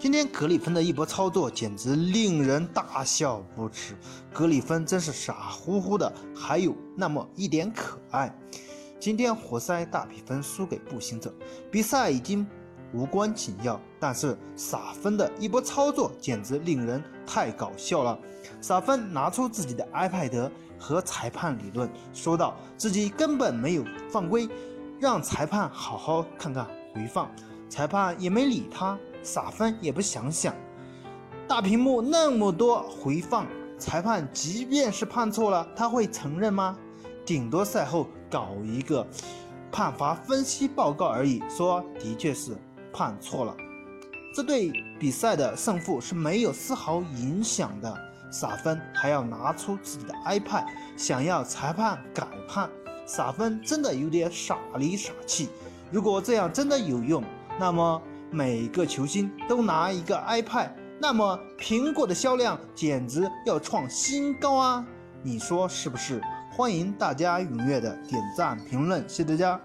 今天格里芬的一波操作简直令人大笑不止，格里芬真是傻乎乎的，还有那么一点可爱。今天活塞大比分输给步行者，比赛已经无关紧要，但是傻分的一波操作简直令人太搞笑了。傻分拿出自己的 iPad 和裁判理论，说道自己根本没有犯规，让裁判好好看看回放，裁判也没理他。撒分也不想想，大屏幕那么多回放，裁判即便是判错了，他会承认吗？顶多赛后搞一个判罚分析报告而已，说的确是判错了，这对比赛的胜负是没有丝毫影响的。撒分还要拿出自己的 iPad，想要裁判改判，撒分真的有点傻里傻气。如果这样真的有用，那么。每个球星都拿一个 iPad，那么苹果的销量简直要创新高啊！你说是不是？欢迎大家踊跃的点赞评论，谢谢大家。